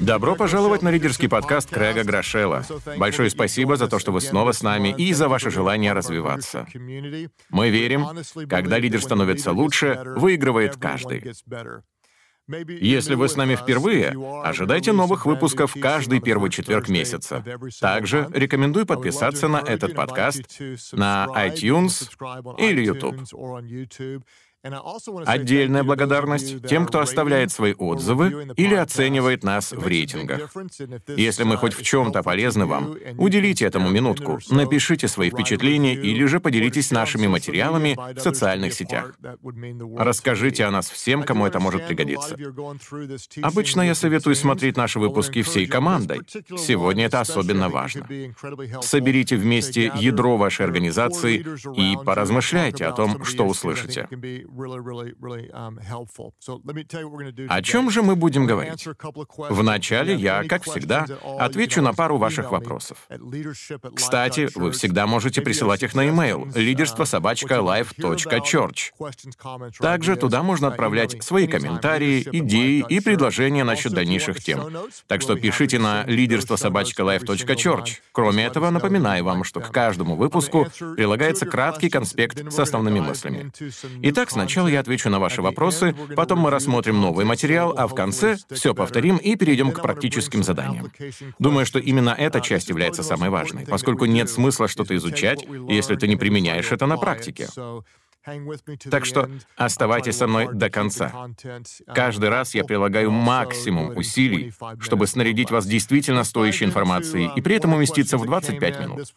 Добро пожаловать на лидерский подкаст Крэга Грошела. Большое спасибо за то, что вы снова с нами и за ваше желание развиваться. Мы верим, когда лидер становится лучше, выигрывает каждый. Если вы с нами впервые, ожидайте новых выпусков каждый первый четверг месяца. Также рекомендую подписаться на этот подкаст на iTunes или YouTube. Отдельная благодарность тем, кто оставляет свои отзывы или оценивает нас в рейтингах. Если мы хоть в чем-то полезны вам, уделите этому минутку, напишите свои впечатления или же поделитесь нашими материалами в социальных сетях. Расскажите о нас всем, кому это может пригодиться. Обычно я советую смотреть наши выпуски всей командой. Сегодня это особенно важно. Соберите вместе ядро вашей организации и поразмышляйте о том, что услышите. О чем же мы будем говорить? Вначале я, как всегда, отвечу на пару ваших вопросов. Кстати, вы всегда можете присылать их на e-mail лидерство собачка life.church. Также туда можно отправлять свои комментарии, идеи и предложения насчет дальнейших тем. Так что пишите на лидерство собачка life.church. Кроме этого, напоминаю вам, что к каждому выпуску прилагается краткий конспект с основными мыслями. Итак, сначала Сначала я отвечу на ваши вопросы, потом мы рассмотрим новый материал, а в конце все повторим и перейдем к практическим заданиям. Думаю, что именно эта часть является самой важной, поскольку нет смысла что-то изучать, если ты не применяешь это на практике. Так что оставайтесь со мной до конца. Каждый раз я прилагаю максимум усилий, чтобы снарядить вас действительно стоящей информацией и при этом уместиться в 25 минут.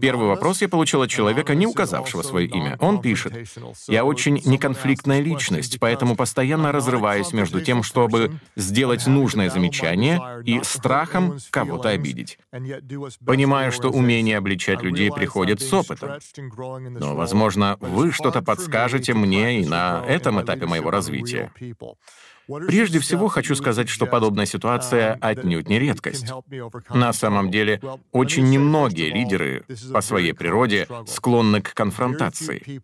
Первый вопрос я получил от человека, не указавшего свое имя. Он пишет, «Я очень неконфликтная личность, поэтому постоянно разрываюсь между тем, чтобы сделать нужное замечание и страхом кого-то обидеть. Понимаю, что умение обличать людей приходит с опытом. Но, возможно, вы что-то подскажете мне и на этом этапе моего развития. Прежде всего, хочу сказать, что подобная ситуация отнюдь не редкость. На самом деле, очень немногие лидеры по своей природе склонны к конфронтации.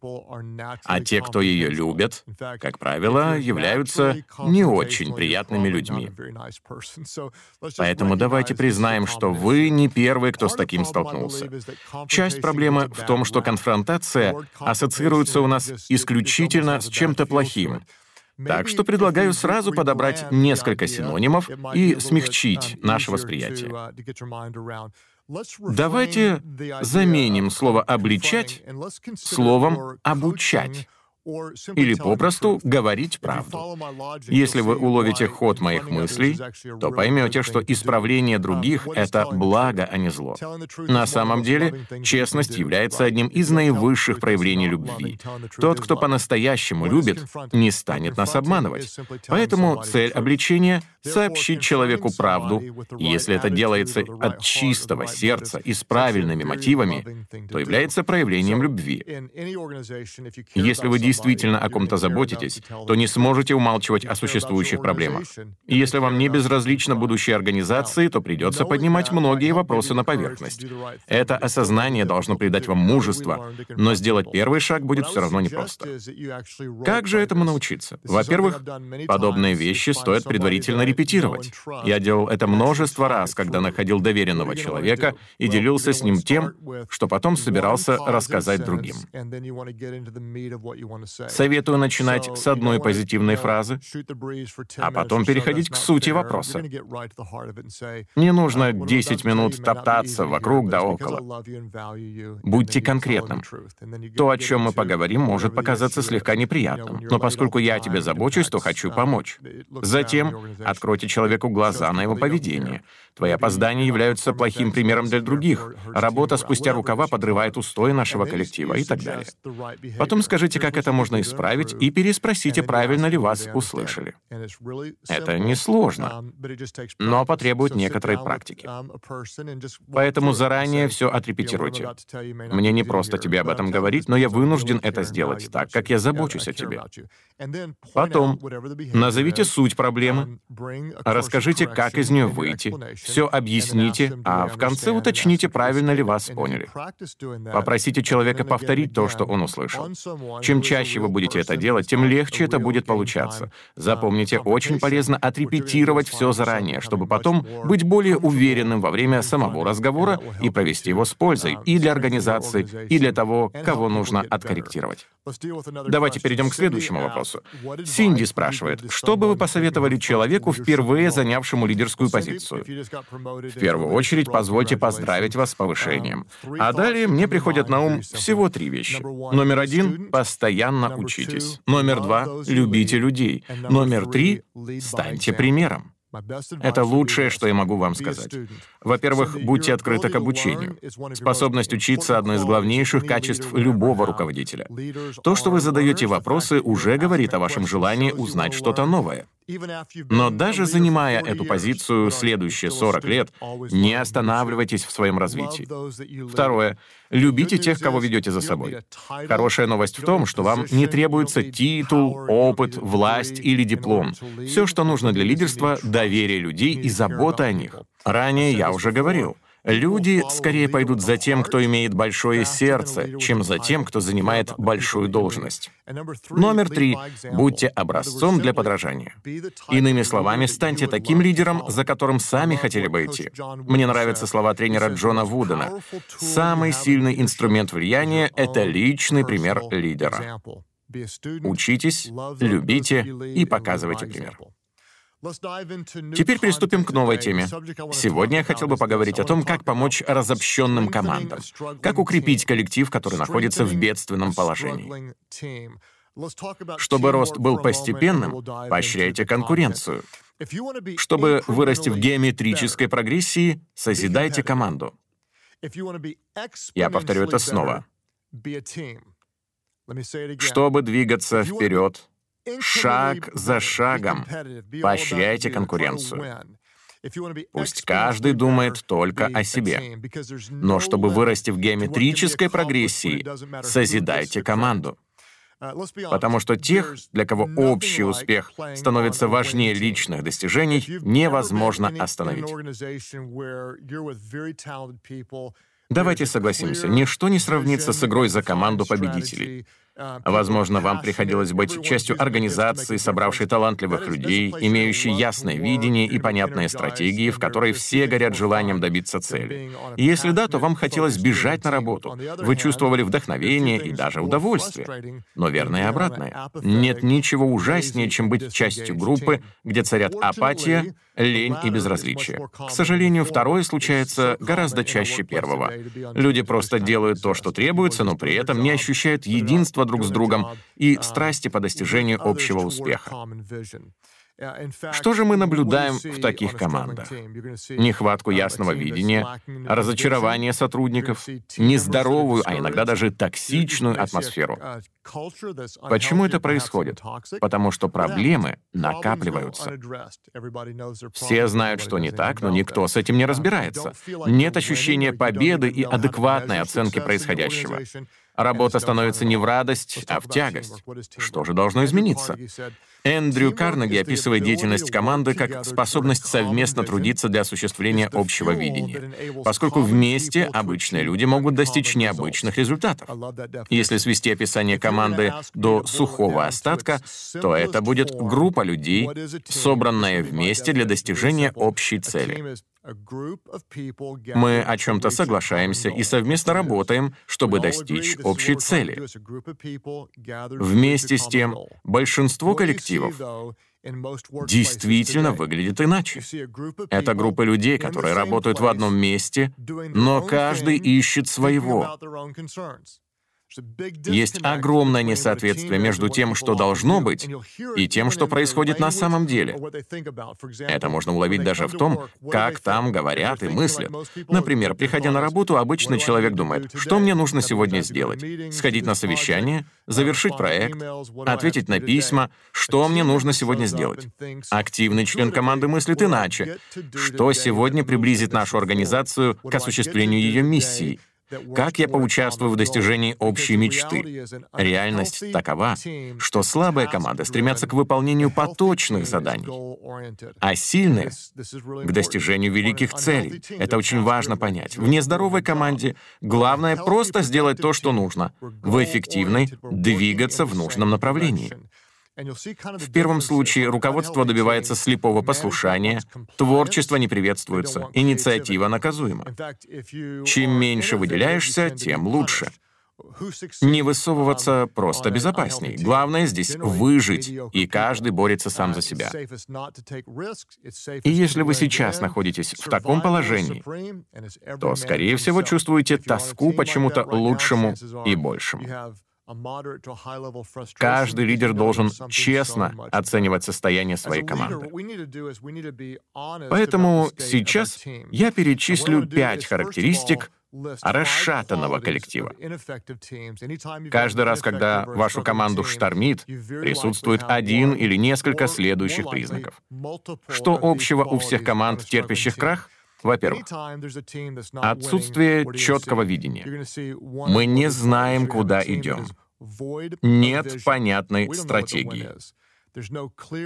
А те, кто ее любят, как правило, являются не очень приятными людьми. Поэтому давайте признаем, что вы не первый, кто с таким столкнулся. Часть проблемы в том, что конфронтация ассоциируется у нас исключительно с чем-то плохим, так что предлагаю сразу подобрать несколько синонимов и смягчить наше восприятие. Давайте заменим слово «обличать» словом «обучать», или попросту говорить правду. Если вы уловите ход моих мыслей, то поймете, что исправление других — это благо, а не зло. На самом деле, честность является одним из наивысших проявлений любви. Тот, кто по-настоящему любит, не станет нас обманывать. Поэтому цель обличения — сообщить человеку правду, если это делается от чистого сердца и с правильными мотивами, то является проявлением любви. Если вы действительно о ком-то заботитесь, то не сможете умалчивать о существующих проблемах. И если вам не безразлично будущее организации, то придется поднимать многие вопросы на поверхность. Это осознание должно придать вам мужество, но сделать первый шаг будет все равно непросто. Как же этому научиться? Во-первых, подобные вещи стоит предварительно репетировать. Я делал это множество раз, когда находил доверенного человека и делился с ним тем, что потом собирался рассказать другим. Советую начинать с одной позитивной фразы, а потом переходить к сути вопроса. Не нужно 10 минут топтаться вокруг да около. Будьте конкретным. То, о чем мы поговорим, может показаться слегка неприятным, но поскольку я о тебе забочусь, то хочу помочь. Затем откройте человеку глаза на его поведение. Твои опоздания являются плохим примером для других. Работа спустя рукава подрывает устои нашего коллектива и так далее. Потом скажите, как это можно исправить, и переспросите, правильно ли вас услышали. Это несложно, но потребует некоторой практики. Поэтому заранее все отрепетируйте. Мне не просто тебе об этом говорить, но я вынужден это сделать так, как я забочусь о тебе. Потом назовите суть проблемы, Расскажите, как из нее выйти, все объясните, а в конце уточните, правильно ли вас поняли. Попросите человека повторить то, что он услышал. Чем чаще вы будете это делать, тем легче это будет получаться. Запомните, очень полезно отрепетировать все заранее, чтобы потом быть более уверенным во время самого разговора и провести его с пользой и для организации, и для того, кого нужно откорректировать. Давайте перейдем к следующему вопросу. Синди спрашивает, что бы вы посоветовали человеку, впервые занявшему лидерскую позицию? В первую очередь, позвольте поздравить вас с повышением. А далее мне приходят на ум всего три вещи. Номер один — постоянно учитесь. Номер два — любите людей. Номер три — станьте примером. Это лучшее, что я могу вам сказать. Во-первых, будьте открыты к обучению. Способность учиться — одно из главнейших качеств любого руководителя. То, что вы задаете вопросы, уже говорит о вашем желании узнать что-то новое. Но даже занимая эту позицию следующие 40 лет, не останавливайтесь в своем развитии. Второе. Любите тех, кого ведете за собой. Хорошая новость в том, что вам не требуется титул, опыт, власть или диплом. Все, что нужно для лидерства — доверие людей и забота о них. Ранее я уже говорил — Люди скорее пойдут за тем, кто имеет большое сердце, чем за тем, кто занимает большую должность. Номер три. Будьте образцом для подражания. Иными словами, станьте таким лидером, за которым сами хотели бы идти. Мне нравятся слова тренера Джона Вудена. Самый сильный инструмент влияния — это личный пример лидера. Учитесь, любите и показывайте пример. Теперь приступим к новой теме. Сегодня я хотел бы поговорить о том, как помочь разобщенным командам, как укрепить коллектив, который находится в бедственном положении. Чтобы рост был постепенным, поощряйте конкуренцию. Чтобы вырасти в геометрической прогрессии, созидайте команду. Я повторю это снова. Чтобы двигаться вперед, шаг за шагом. Поощряйте конкуренцию. Пусть каждый думает только о себе. Но чтобы вырасти в геометрической прогрессии, созидайте команду. Потому что тех, для кого общий успех становится важнее личных достижений, невозможно остановить. Давайте согласимся, ничто не сравнится с игрой за команду победителей. Возможно, вам приходилось быть частью организации, собравшей талантливых людей, имеющей ясное видение и понятные стратегии, в которой все горят желанием добиться цели. И если да, то вам хотелось бежать на работу. Вы чувствовали вдохновение и даже удовольствие. Но верно и обратное. Нет ничего ужаснее, чем быть частью группы, где царят апатия, лень и безразличие. К сожалению, второе случается гораздо чаще первого. Люди просто делают то, что требуется, но при этом не ощущают единства друг с другом и страсти по достижению общего успеха. Что же мы наблюдаем в таких командах? Нехватку ясного видения, разочарование сотрудников, нездоровую, а иногда даже токсичную атмосферу. Почему это происходит? Потому что проблемы накапливаются. Все знают, что не так, но никто с этим не разбирается. Нет ощущения победы и адекватной оценки происходящего. Работа становится не в радость, а в тягость. Что же должно измениться? Эндрю Карнеги описывает деятельность команды как способность совместно трудиться для осуществления общего видения, поскольку вместе обычные люди могут достичь необычных результатов. Если свести описание команды до сухого остатка, то это будет группа людей, собранная вместе для достижения общей цели. Мы о чем-то соглашаемся и совместно работаем, чтобы достичь общей цели. Вместе с тем, большинство коллективов действительно выглядит иначе. Это группа людей, которые работают в одном месте, но каждый ищет своего. Есть огромное несоответствие между тем, что должно быть, и тем, что происходит на самом деле. Это можно уловить даже в том, как там говорят и мыслят. Например, приходя на работу, обычный человек думает, что мне нужно сегодня сделать? Сходить на совещание, завершить проект, ответить на письма, что мне нужно сегодня сделать? Активный член команды мыслит иначе. Что сегодня приблизит нашу организацию к осуществлению ее миссии? Как я поучаствую в достижении общей мечты. Реальность такова, что слабые команды стремятся к выполнению поточных заданий, а сильные — к достижению великих целей. Это очень важно понять. В нездоровой команде главное просто сделать то, что нужно. В эффективной — двигаться в нужном направлении. В первом случае руководство добивается слепого послушания, творчество не приветствуется, инициатива наказуема. Чем меньше выделяешься, тем лучше. Не высовываться просто безопасней. Главное здесь выжить, и каждый борется сам за себя. И если вы сейчас находитесь в таком положении, то, скорее всего, чувствуете тоску почему-то лучшему и большему. Каждый лидер должен честно оценивать состояние своей команды. Поэтому сейчас я перечислю пять характеристик расшатанного коллектива. Каждый раз, когда вашу команду штормит, присутствует один или несколько следующих признаков. Что общего у всех команд, терпящих крах? Во-первых, отсутствие четкого видения. Мы не знаем, куда идем. Нет понятной стратегии.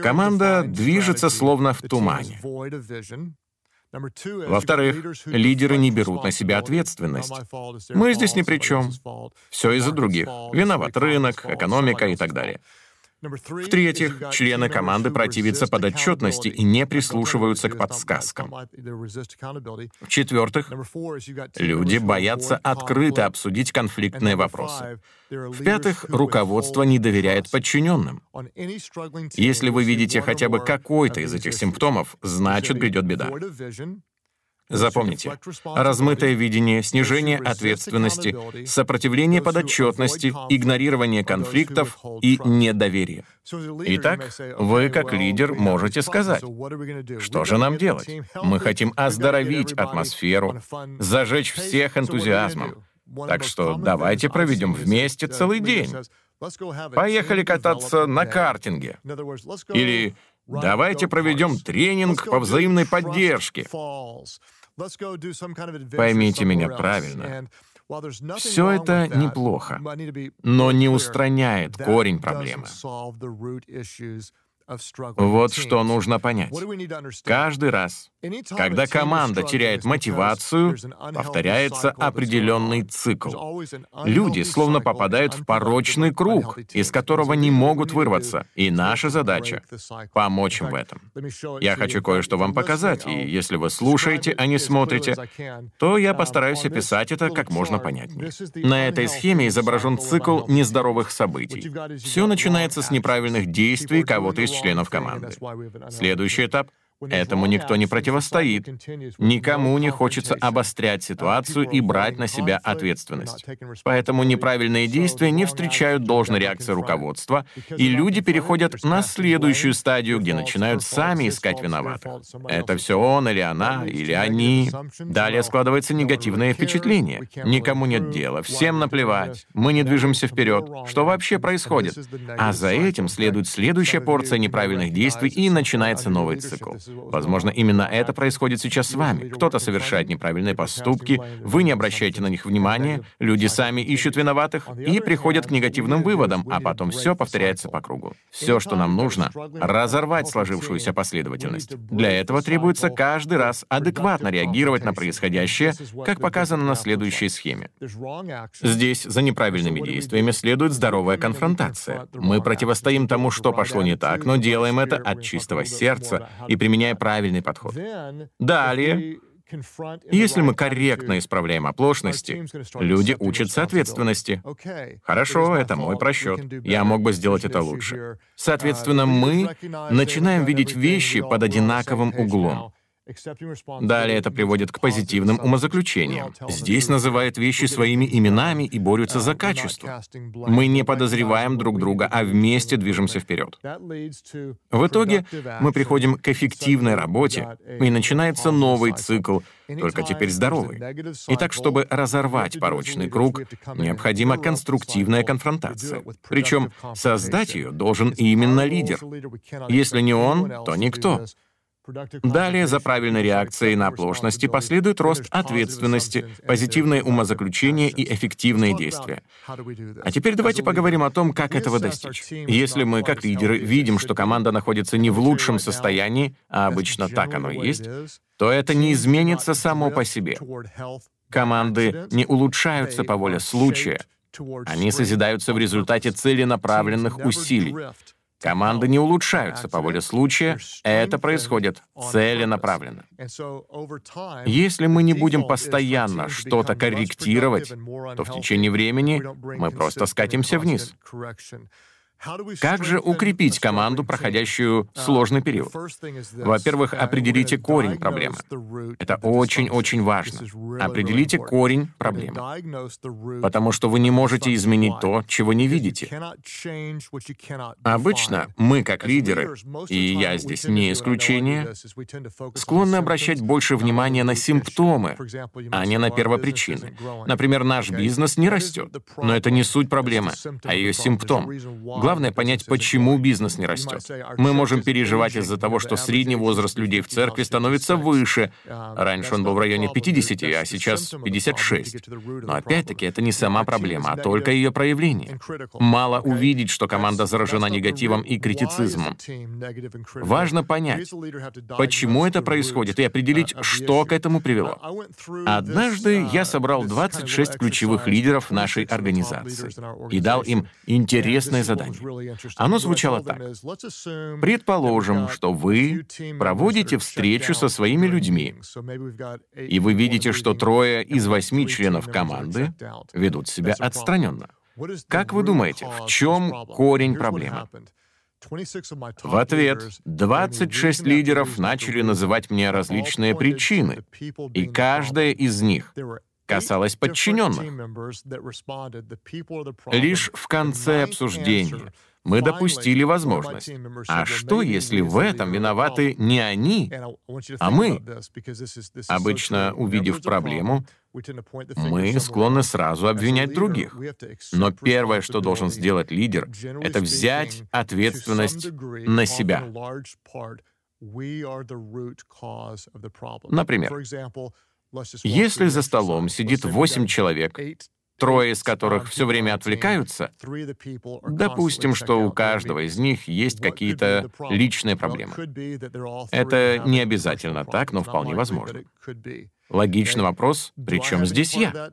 Команда движется словно в тумане. Во-вторых, лидеры не берут на себя ответственность. Мы здесь ни при чем. Все из-за других. Виноват рынок, экономика и так далее. В-третьих, члены команды противятся подотчетности и не прислушиваются к подсказкам. В-четвертых, люди боятся открыто обсудить конфликтные вопросы. В-пятых, руководство не доверяет подчиненным. Если вы видите хотя бы какой-то из этих симптомов, значит, грядет беда. Запомните, размытое видение, снижение ответственности, сопротивление подотчетности, игнорирование конфликтов и недоверие. Итак, вы как лидер можете сказать, что же нам делать? Мы хотим оздоровить атмосферу, зажечь всех энтузиазмом. Так что давайте проведем вместе целый день. Поехали кататься на картинге. Или давайте проведем тренинг по взаимной поддержке. Поймите меня правильно. Все это неплохо, но не устраняет корень проблемы. Вот что нужно понять. Каждый раз, когда команда теряет мотивацию, повторяется определенный цикл. Люди словно попадают в порочный круг, из которого не могут вырваться, и наша задача — помочь им в этом. Я хочу кое-что вам показать, и если вы слушаете, а не смотрите, то я постараюсь описать это как можно понятнее. На этой схеме изображен цикл нездоровых событий. Все начинается с неправильных действий кого-то из членов команды. Следующий этап — Этому никто не противостоит. Никому не хочется обострять ситуацию и брать на себя ответственность. Поэтому неправильные действия не встречают должной реакции руководства, и люди переходят на следующую стадию, где начинают сами искать виноватых. Это все он или она, или они. Далее складывается негативное впечатление. Никому нет дела, всем наплевать, мы не движемся вперед. Что вообще происходит? А за этим следует следующая порция неправильных действий, и начинается новый цикл. Возможно, именно это происходит сейчас с вами. Кто-то совершает неправильные поступки, вы не обращаете на них внимания, люди сами ищут виноватых и приходят к негативным выводам, а потом все повторяется по кругу. Все, что нам нужно — разорвать сложившуюся последовательность. Для этого требуется каждый раз адекватно реагировать на происходящее, как показано на следующей схеме. Здесь за неправильными действиями следует здоровая конфронтация. Мы противостоим тому, что пошло не так, но делаем это от чистого сердца и применяем применяя правильный подход. Далее, если мы корректно исправляем оплошности, люди учатся ответственности. Хорошо, это мой просчет. Я мог бы сделать это лучше. Соответственно, мы начинаем видеть вещи под одинаковым углом. Далее это приводит к позитивным умозаключениям. Здесь называют вещи своими именами и борются за качество. Мы не подозреваем друг друга, а вместе движемся вперед. В итоге мы приходим к эффективной работе, и начинается новый цикл, только теперь здоровый. Итак, чтобы разорвать порочный круг, необходима конструктивная конфронтация. Причем создать ее должен именно лидер. Если не он, то никто. Далее за правильной реакцией на оплошности последует рост ответственности, позитивное умозаключение и эффективные действия. А теперь давайте поговорим о том, как этого достичь. Если мы, как лидеры, видим, что команда находится не в лучшем состоянии, а обычно так оно и есть, то это не изменится само по себе. Команды не улучшаются по воле случая, они созидаются в результате целенаправленных усилий. Команды не улучшаются по воле случая, это происходит целенаправленно. Если мы не будем постоянно что-то корректировать, то в течение времени мы просто скатимся вниз. Как же укрепить команду, проходящую сложный период? Во-первых, определите корень проблемы. Это очень-очень важно. Определите корень проблемы. Потому что вы не можете изменить то, чего не видите. Обычно мы, как лидеры, и я здесь не исключение, склонны обращать больше внимания на симптомы, а не на первопричины. Например, наш бизнес не растет, но это не суть проблемы, а ее симптом. Главное понять, почему бизнес не растет. Мы можем переживать из-за того, что средний возраст людей в церкви становится выше. Раньше он был в районе 50, а сейчас 56. Но опять-таки это не сама проблема, а только ее проявление. Мало увидеть, что команда заражена негативом и критицизмом. Важно понять, почему это происходит, и определить, что к этому привело. Однажды я собрал 26 ключевых лидеров нашей организации и дал им интересное задание. Оно звучало так. Предположим, что вы проводите встречу со своими людьми, и вы видите, что трое из восьми членов команды ведут себя отстраненно. Как вы думаете, в чем корень проблемы? В ответ 26 лидеров начали называть мне различные причины, и каждая из них касалась подчиненных. Лишь в конце обсуждения мы допустили возможность. А что, если в этом виноваты не они, а мы? Обычно, увидев проблему, мы склонны сразу обвинять других. Но первое, что должен сделать лидер, это взять ответственность на себя. Например, если за столом сидит восемь человек, трое из которых все время отвлекаются, допустим, что у каждого из них есть какие-то личные проблемы. Это не обязательно так, но вполне возможно. Логичный вопрос, причем здесь я?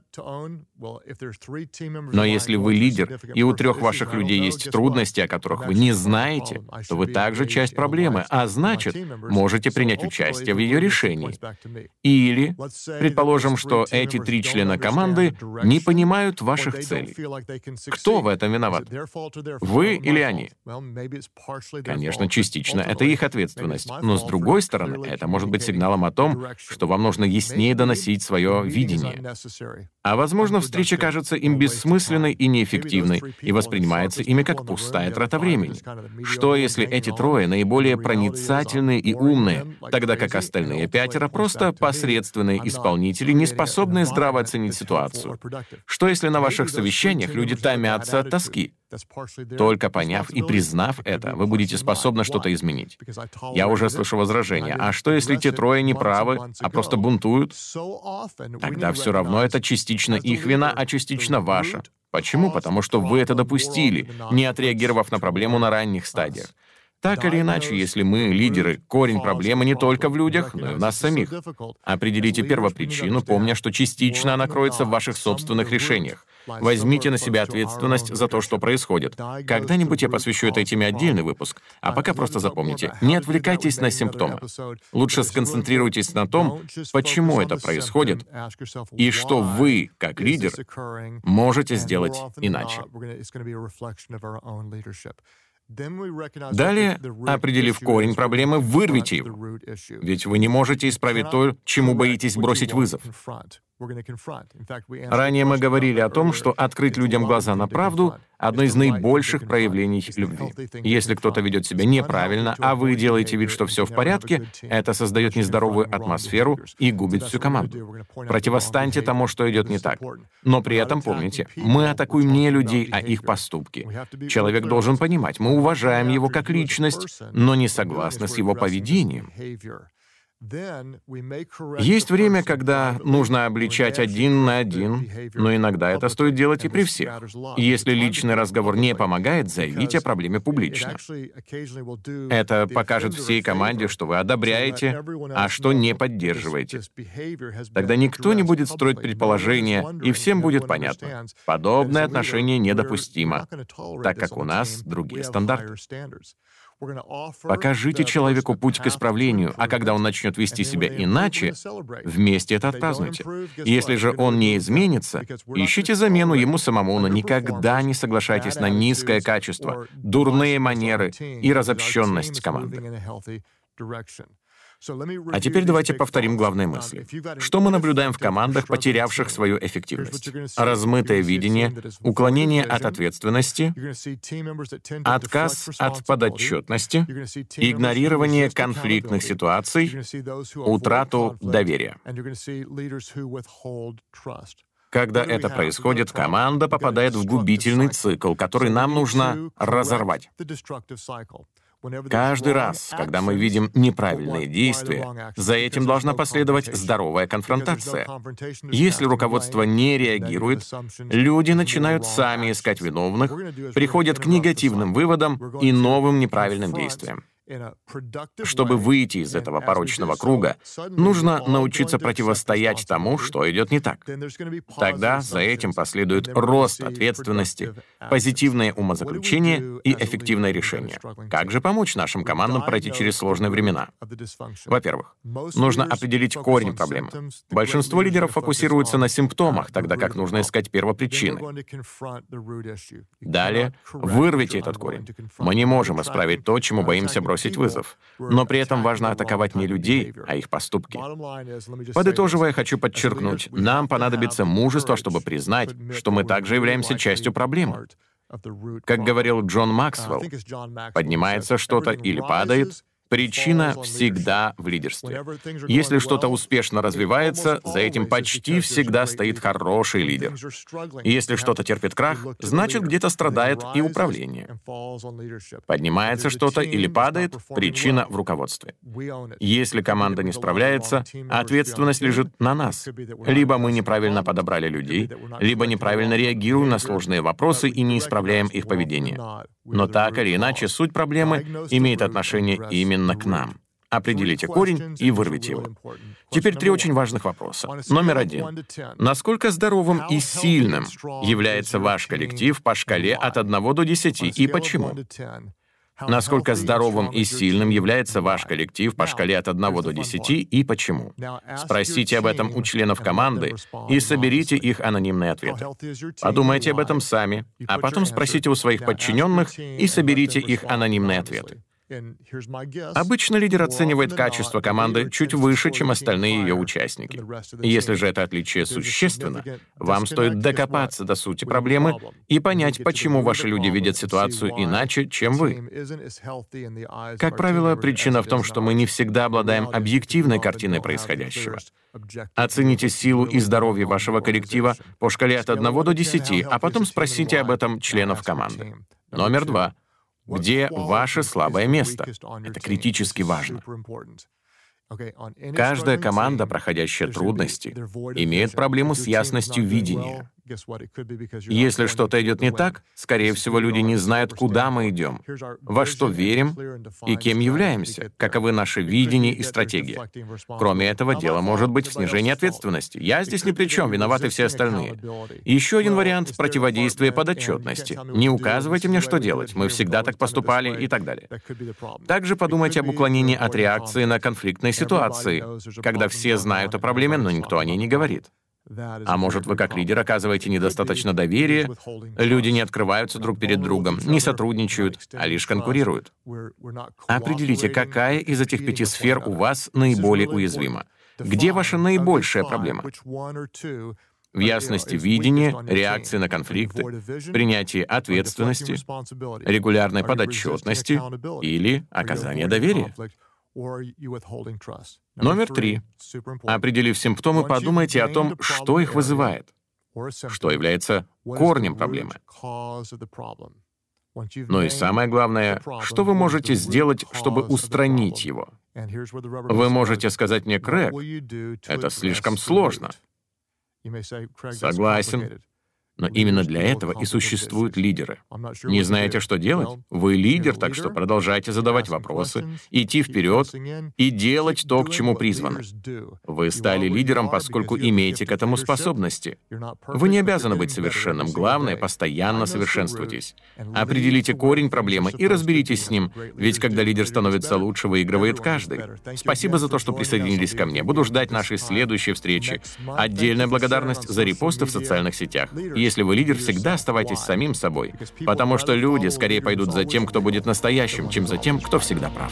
Но если вы лидер, и у трех ваших людей есть трудности, о которых вы не знаете, то вы также часть проблемы, а значит, можете принять участие в ее решении. Или, предположим, что эти три члена команды не понимают ваших целей. Кто в этом виноват? Вы или они? Конечно, частично. Это их ответственность, но с другой стороны, это может быть сигналом о том, что вам нужно яснее доносить свое видение. А возможно, встреча кажется им бессмысленной и неэффективной и воспринимается ими как пустая трата времени. Что, если эти трое наиболее проницательные и умные, тогда как остальные пятеро просто посредственные исполнители, не способные здраво оценить ситуацию? Что, если на ваших совещаниях люди томятся от тоски? Только поняв и признав это, вы будете способны что-то изменить. Я уже слышу возражения. А что, если те трое не правы, а просто бунтуют? Тогда все равно это частично их вина, а частично ваша. Почему? Потому что вы это допустили, не отреагировав на проблему на ранних стадиях. Так или иначе, если мы лидеры, корень проблемы не только в людях, но и в нас самих. Определите первопричину, помня, что частично она кроется в ваших собственных решениях. Возьмите на себя ответственность за то, что происходит. Когда-нибудь я посвящу этой теме отдельный выпуск, а пока просто запомните, не отвлекайтесь на симптомы. Лучше сконцентрируйтесь на том, почему это происходит, и что вы, как лидер, можете сделать иначе. Далее, определив корень проблемы, вырвите его. Ведь вы не можете исправить то, чему боитесь бросить вызов. Ранее мы говорили о том, что открыть людям глаза на правду — одно из наибольших проявлений любви. Если кто-то ведет себя неправильно, а вы делаете вид, что все в порядке, это создает нездоровую атмосферу и губит всю команду. Противостаньте тому, что идет не так. Но при этом помните, мы атакуем не людей, а их поступки. Человек должен понимать, мы уважаем его как личность, но не согласны с его поведением. Есть время, когда нужно обличать один на один, но иногда это стоит делать и при всех. Если личный разговор не помогает, заявите о проблеме публично. Это покажет всей команде, что вы одобряете, а что не поддерживаете. Тогда никто не будет строить предположения, и всем будет понятно. Подобное отношение недопустимо, так как у нас другие стандарты. Покажите человеку путь к исправлению, а когда он начнет вести себя иначе, вместе это отпразднуйте. Если же он не изменится, ищите замену ему самому, но никогда не соглашайтесь на низкое качество, дурные манеры и разобщенность команды. А теперь давайте повторим главные мысли. Что мы наблюдаем в командах, потерявших свою эффективность? Размытое видение, уклонение от ответственности, отказ от подотчетности, игнорирование конфликтных ситуаций, утрату доверия. Когда это происходит, команда попадает в губительный цикл, который нам нужно разорвать. Каждый раз, когда мы видим неправильные действия, за этим должна последовать здоровая конфронтация. Если руководство не реагирует, люди начинают сами искать виновных, приходят к негативным выводам и новым неправильным действиям. Чтобы выйти из этого порочного круга, нужно научиться противостоять тому, что идет не так. Тогда за этим последует рост ответственности, позитивное умозаключение и эффективное решение. Как же помочь нашим командам пройти через сложные времена? Во-первых, нужно определить корень проблемы. Большинство лидеров фокусируются на симптомах, тогда как нужно искать первопричины. Далее, вырвите этот корень. Мы не можем исправить то, чему боимся бросить бросить вызов. Но при этом важно атаковать не людей, а их поступки. Подытоживая, хочу подчеркнуть, нам понадобится мужество, чтобы признать, что мы также являемся частью проблемы. Как говорил Джон Максвелл, поднимается что-то или падает, Причина всегда в лидерстве. Если что-то успешно развивается, за этим почти всегда стоит хороший лидер. Если что-то терпит крах, значит, где-то страдает и управление. Поднимается что-то или падает, причина в руководстве. Если команда не справляется, ответственность лежит на нас. Либо мы неправильно подобрали людей, либо неправильно реагируем на сложные вопросы и не исправляем их поведение. Но так или иначе, суть проблемы имеет отношение именно к нам. Определите корень и вырвите его. Теперь три очень важных вопроса. Номер один. Насколько здоровым и сильным является ваш коллектив по шкале от 1 до 10 и почему? Насколько здоровым и сильным является ваш коллектив по шкале от 1 до 10 и почему? Спросите об этом у членов команды и соберите их анонимные ответы. Подумайте об этом сами, а потом спросите у своих подчиненных и соберите их анонимные ответы. Обычно лидер оценивает качество команды чуть выше, чем остальные ее участники. Если же это отличие существенно, вам стоит докопаться до сути проблемы и понять, почему ваши люди видят ситуацию иначе, чем вы. Как правило, причина в том, что мы не всегда обладаем объективной картиной происходящего. Оцените силу и здоровье вашего коллектива по шкале от 1 до 10, а потом спросите об этом членов команды. Номер два. Где ваше слабое место? Это критически важно. Каждая команда, проходящая трудности, имеет проблему с ясностью видения. Если что-то идет не так, скорее всего, люди не знают, куда мы идем, во что верим и кем являемся, каковы наши видения и стратегии. Кроме этого, дело может быть в снижении ответственности. Я здесь ни при чем, виноваты все остальные. Еще один вариант — противодействие подотчетности. Не указывайте мне, что делать, мы всегда так поступали и так далее. Также подумайте об уклонении от реакции на конфликтные ситуации, когда все знают о проблеме, но никто о ней не говорит. А может, вы как лидер оказываете недостаточно доверия, люди не открываются друг перед другом, не сотрудничают, а лишь конкурируют. Определите, какая из этих пяти сфер у вас наиболее уязвима. Где ваша наибольшая проблема? В ясности видения, реакции на конфликты, принятии ответственности, регулярной подотчетности или оказании доверия. Номер три. Определив симптомы, подумайте о том, что их вызывает, что является корнем проблемы. Но и самое главное, что вы можете сделать, чтобы устранить его. Вы можете сказать мне, Крэг, это слишком сложно. Согласен. Но именно для этого и существуют лидеры. Не знаете, что делать? Вы лидер, так что продолжайте задавать вопросы, идти вперед и делать то, к чему призваны. Вы стали лидером, поскольку имеете к этому способности. Вы не обязаны быть совершенным. Главное, постоянно совершенствуйтесь. Определите корень проблемы и разберитесь с ним, ведь когда лидер становится лучше, выигрывает каждый. Спасибо за то, что присоединились ко мне. Буду ждать нашей следующей встречи. Отдельная благодарность за репосты в социальных сетях. Если вы лидер, всегда оставайтесь самим собой, потому что люди скорее пойдут за тем, кто будет настоящим, чем за тем, кто всегда прав.